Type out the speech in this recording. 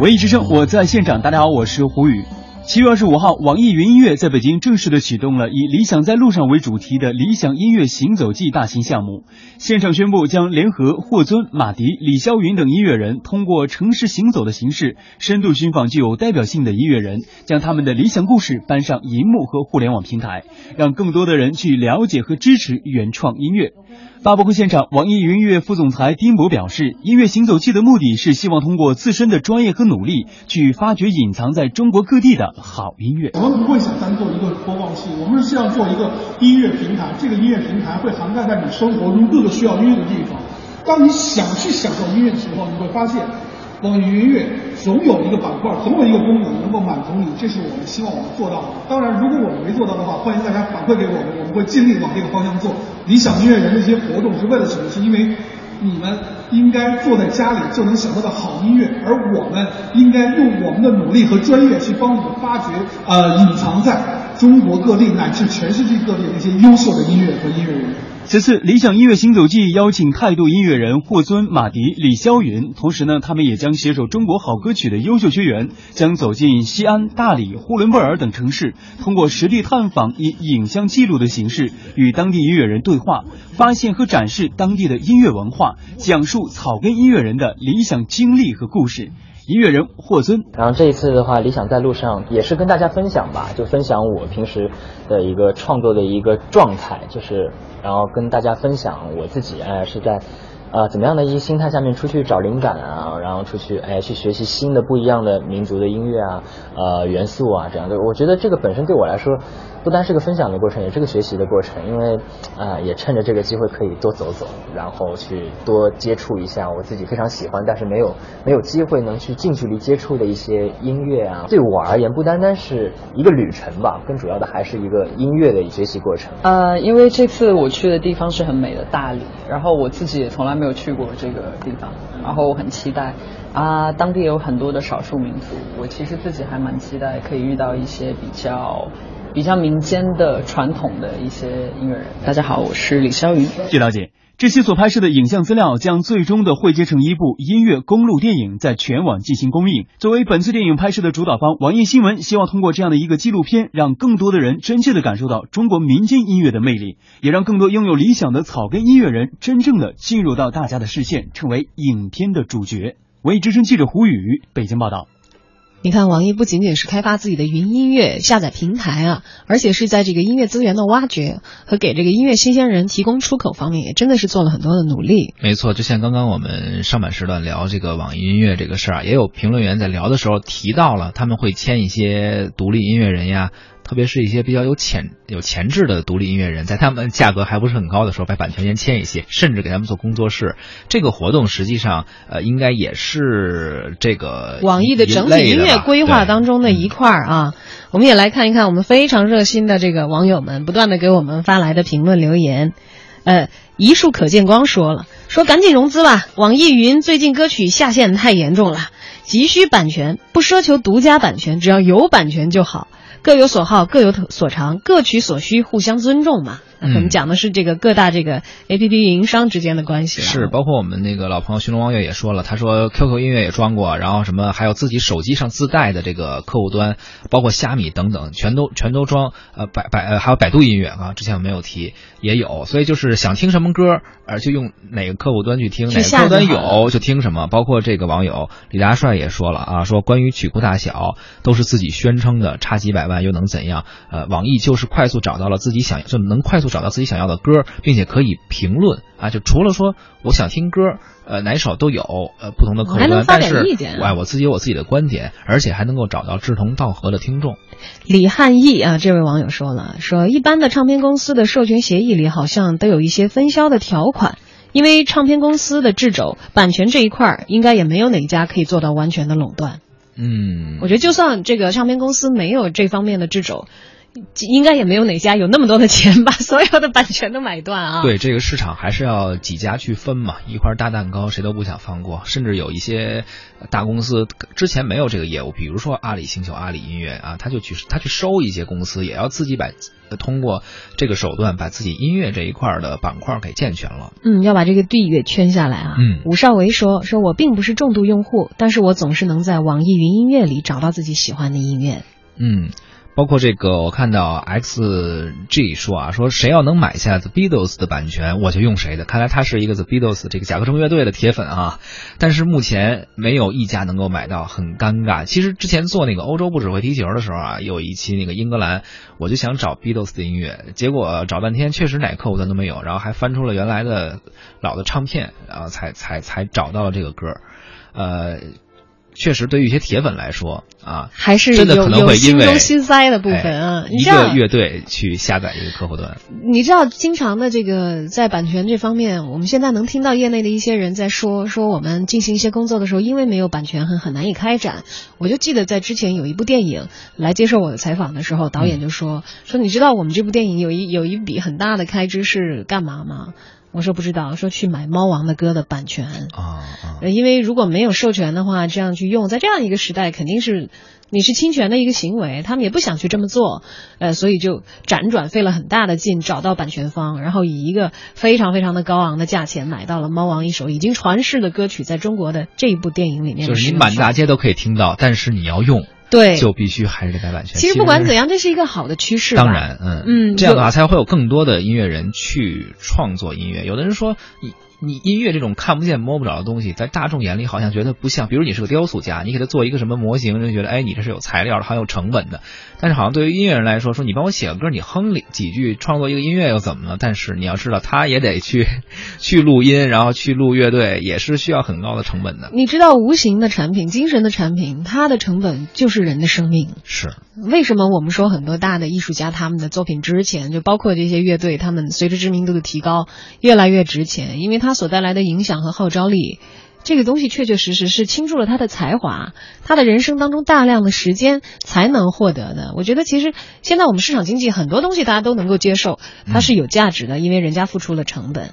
文艺之声，我在现场。大家好，我是胡宇。七月二十五号，网易云音乐在北京正式的启动了以“理想在路上”为主题的“理想音乐行走记”大型项目。现场宣布将联合霍尊、马迪、李霄云等音乐人，通过城市行走的形式，深度寻访具有代表性的音乐人，将他们的理想故事搬上荧幕和互联网平台，让更多的人去了解和支持原创音乐。发布会现场，网易云音乐副总裁丁博表示，音乐行走记的目的是希望通过自身的专业和努力，去发掘隐藏在中国各地的好音乐。我们不会想单做一个播放器，我们是希望做一个音乐平台。这个音乐平台会涵盖在你生活中各个需要音乐的地方。当你想去享受音乐的时候，你会发现。网易云音乐总有一个板块，总有一个功能能够满足你，这是我们希望我们做到的。当然，如果我们没做到的话，欢迎大家反馈给我们，我们会尽力往这个方向做。理想音乐人的一些活动是为了什么？是因为你们应该坐在家里就能享受到好音乐，而我们应该用我们的努力和专业去帮你们发掘呃隐藏在中国各地乃至全世界各地那些优秀的音乐和音乐人。此次理想音乐行走记邀请态度音乐人霍尊、马迪、李霄云，同时呢，他们也将携手中国好歌曲的优秀学员，将走进西安、大理、呼伦贝尔等城市，通过实地探访，以影像记录的形式与当地音乐人对话，发现和展示当地的音乐文化，讲述草根音乐人的理想经历和故事。音乐人霍尊，然后这一次的话，理想在路上也是跟大家分享吧，就分享我平时的一个创作的一个状态，就是然后跟大家分享我自己哎是在，呃怎么样的一个心态下面出去找灵感啊，然后出去哎去学习新的不一样的民族的音乐啊，呃元素啊这样的，我觉得这个本身对我来说。不单是个分享的过程，也是个学习的过程。因为，啊，也趁着这个机会可以多走走，然后去多接触一下我自己非常喜欢，但是没有没有机会能去近距离接触的一些音乐啊。对我而言，不单单是一个旅程吧，更主要的还是一个音乐的学习过程。呃，因为这次我去的地方是很美的大理，然后我自己也从来没有去过这个地方，然后我很期待。啊，当地有很多的少数民族，我其实自己还蛮期待可以遇到一些比较。比较民间的传统的一些音乐人。大家好，我是李霄云。据了解，这些所拍摄的影像资料将最终的汇结成一部音乐公路电影，在全网进行公映。作为本次电影拍摄的主导方，网易新闻希望通过这样的一个纪录片，让更多的人真切的感受到中国民间音乐的魅力，也让更多拥有理想的草根音乐人真正的进入到大家的视线，成为影片的主角。文艺之声记者胡宇北京报道。你看，网易不仅仅是开发自己的云音乐下载平台啊，而且是在这个音乐资源的挖掘和给这个音乐新鲜人提供出口方面，也真的是做了很多的努力。没错，就像刚刚我们上半时段聊这个网易音乐这个事儿啊，也有评论员在聊的时候提到了，他们会签一些独立音乐人呀。特别是一些比较有潜有潜质的独立音乐人，在他们价格还不是很高的时候，把版权先签一些，甚至给他们做工作室。这个活动实际上，呃，应该也是这个网易的整体音乐规划当中的一块儿啊。我们也来看一看我们非常热心的这个网友们不断的给我们发来的评论留言。呃，一树可见光说了，说赶紧融资吧，网易云最近歌曲下线太严重了，急需版权，不奢求独家版权，只要有版权就好。各有所好，各有所长，各取所需，互相尊重嘛。我们讲的是这个各大这个 A P P 运营商之间的关系。是，包括我们那个老朋友寻龙望月也说了，他说 Q Q 音乐也装过，然后什么还有自己手机上自带的这个客户端，包括虾米等等，全都全都装。呃，百百呃还有百度音乐啊，之前我没有提，也有。所以就是想听什么歌，呃，就用哪个客户端去听，哪个客户端有就听什么。包括这个网友李大帅也说了啊，说关于曲库大小都是自己宣称的，差几百万又能怎样？呃，网易就是快速找到了自己想就能快速。找到自己想要的歌，并且可以评论啊，就除了说我想听歌，呃，哪首都有，呃，不同的客户端，但是哎，我自己有我自己的观点，而且还能够找到志同道合的听众。李汉义啊，这位网友说了，说一般的唱片公司的授权协议里好像都有一些分销的条款，因为唱片公司的制肘版权这一块儿，应该也没有哪家可以做到完全的垄断。嗯，我觉得就算这个唱片公司没有这方面的制肘。应该也没有哪家有那么多的钱把 所有的版权都买断啊。对，这个市场还是要几家去分嘛，一块大蛋糕谁都不想放过，甚至有一些大公司之前没有这个业务，比如说阿里星球、阿里音乐啊，他就去他去收一些公司，也要自己把通过这个手段把自己音乐这一块的板块给健全了。嗯，要把这个地给圈下来啊。嗯，武少维说：“说我并不是重度用户，但是我总是能在网易云音乐里找到自己喜欢的音乐。”嗯。包括这个，我看到 X G 说啊，说谁要能买下 The Beatles 的版权，我就用谁的。看来他是一个 The Beatles 这个甲壳虫乐队的铁粉啊。但是目前没有一家能够买到，很尴尬。其实之前做那个欧洲不只会踢球的时候啊，有一期那个英格兰，我就想找 Beatles 的音乐，结果找半天确实哪客户端都没有，然后还翻出了原来的老的唱片，然后才才才找到了这个歌，呃。确实，对于一些铁粉来说啊，还是真的可能会因为心塞的部分啊。一个乐队去下载一个客户端，你知道，经常的这个在版权这方面，我们现在能听到业内的一些人在说，说我们进行一些工作的时候，因为没有版权，很很难以开展。我就记得在之前有一部电影来接受我的采访的时候，导演就说说，你知道我们这部电影有一有一笔很大的开支是干嘛吗？我说不知道，说去买猫王的歌的版权。啊，因为如果没有授权的话，这样去用，在这样一个时代，肯定是你是侵权的一个行为，他们也不想去这么做，呃，所以就辗转费了很大的劲找到版权方，然后以一个非常非常的高昂的价钱买到了猫王一首已经传世的歌曲，在中国的这一部电影里面，就是你满大街都可以听到，但是你要用。对，就必须还是得改版权。其实不管怎样，这是一个好的趋势。当然，嗯嗯，这样的话才会有更多的音乐人去创作音乐。有的人说你。音乐这种看不见摸不着的东西，在大众眼里好像觉得不像。比如你是个雕塑家，你给他做一个什么模型，人觉得哎，你这是有材料的，很有成本的。但是好像对于音乐人来说，说你帮我写个歌，你哼几句，创作一个音乐又怎么了？但是你要知道，他也得去去录音，然后去录乐队，也是需要很高的成本的。你知道，无形的产品、精神的产品，它的成本就是人的生命。是为什么我们说很多大的艺术家他们的作品值钱？就包括这些乐队，他们随着知名度的提高，越来越值钱，因为他他所带来的影响。和号召力，这个东西确确实实是倾注了他的才华，他的人生当中大量的时间才能获得的。我觉得其实现在我们市场经济很多东西大家都能够接受，它是有价值的，因为人家付出了成本。